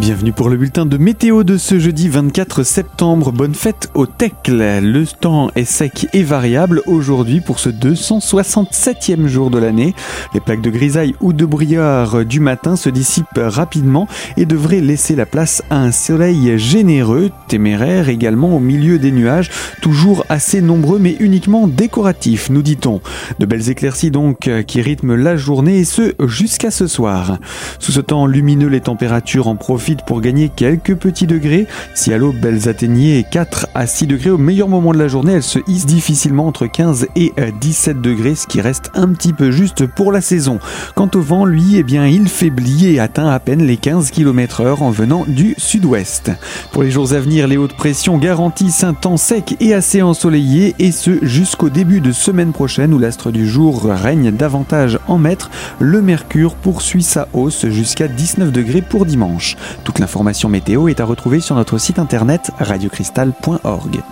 Bienvenue pour le bulletin de météo de ce jeudi 24 septembre. Bonne fête au Tecle. Le temps est sec et variable aujourd'hui pour ce 267e jour de l'année. Les plaques de grisaille ou de brouillard du matin se dissipent rapidement et devraient laisser la place à un soleil généreux, téméraire également au milieu des nuages, toujours assez nombreux mais uniquement décoratifs, nous dit-on. De belles éclaircies donc qui rythment la journée et ce jusqu'à ce soir. Sous ce temps lumineux, les températures en profitent pour gagner quelques petits degrés. Si à l'aube elles atteignaient 4 à 6 degrés au meilleur moment de la journée, elles se hissent difficilement entre 15 et 17 degrés, ce qui reste un petit peu juste pour la saison. Quant au vent, lui, eh bien, il faiblit et atteint à peine les 15 km heure en venant du sud-ouest. Pour les jours à venir, les hautes pressions garantissent un temps sec et assez ensoleillé et ce jusqu'au début de semaine prochaine où l'astre du jour règne davantage en maître. Le mercure poursuit sa hausse jusqu'à 19 degrés pour dimanche. Toute l'information météo est à retrouver sur notre site internet radiocristal.org.